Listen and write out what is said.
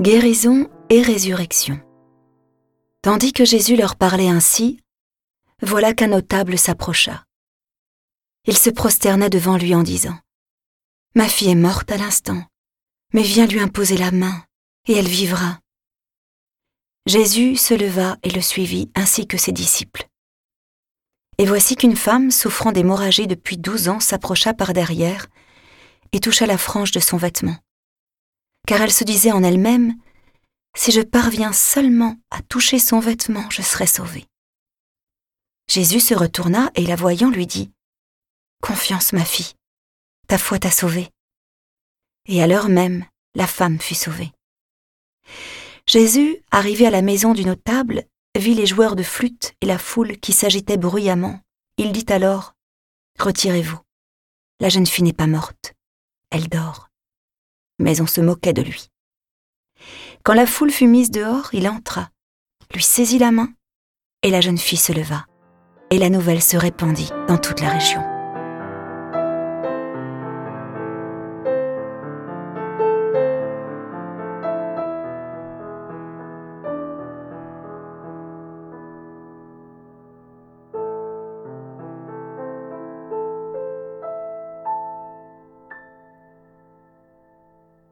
Guérison et résurrection. Tandis que Jésus leur parlait ainsi, voilà qu'un notable s'approcha. Il se prosterna devant lui en disant Ma fille est morte à l'instant, mais viens lui imposer la main, et elle vivra. Jésus se leva et le suivit, ainsi que ses disciples. Et voici qu'une femme souffrant d'hémorragie depuis douze ans s'approcha par derrière et toucha la frange de son vêtement. Car elle se disait en elle-même Si je parviens seulement à toucher son vêtement, je serai sauvée. Jésus se retourna et la voyant lui dit Confiance, ma fille, ta foi t'a sauvée. Et à l'heure même, la femme fut sauvée. Jésus, arrivé à la maison du notable, vit les joueurs de flûte et la foule qui s'agitait bruyamment. Il dit alors Retirez-vous. La jeune fille n'est pas morte. Elle dort. Mais on se moquait de lui. Quand la foule fut mise dehors, il entra, lui saisit la main, et la jeune fille se leva, et la nouvelle se répandit dans toute la région.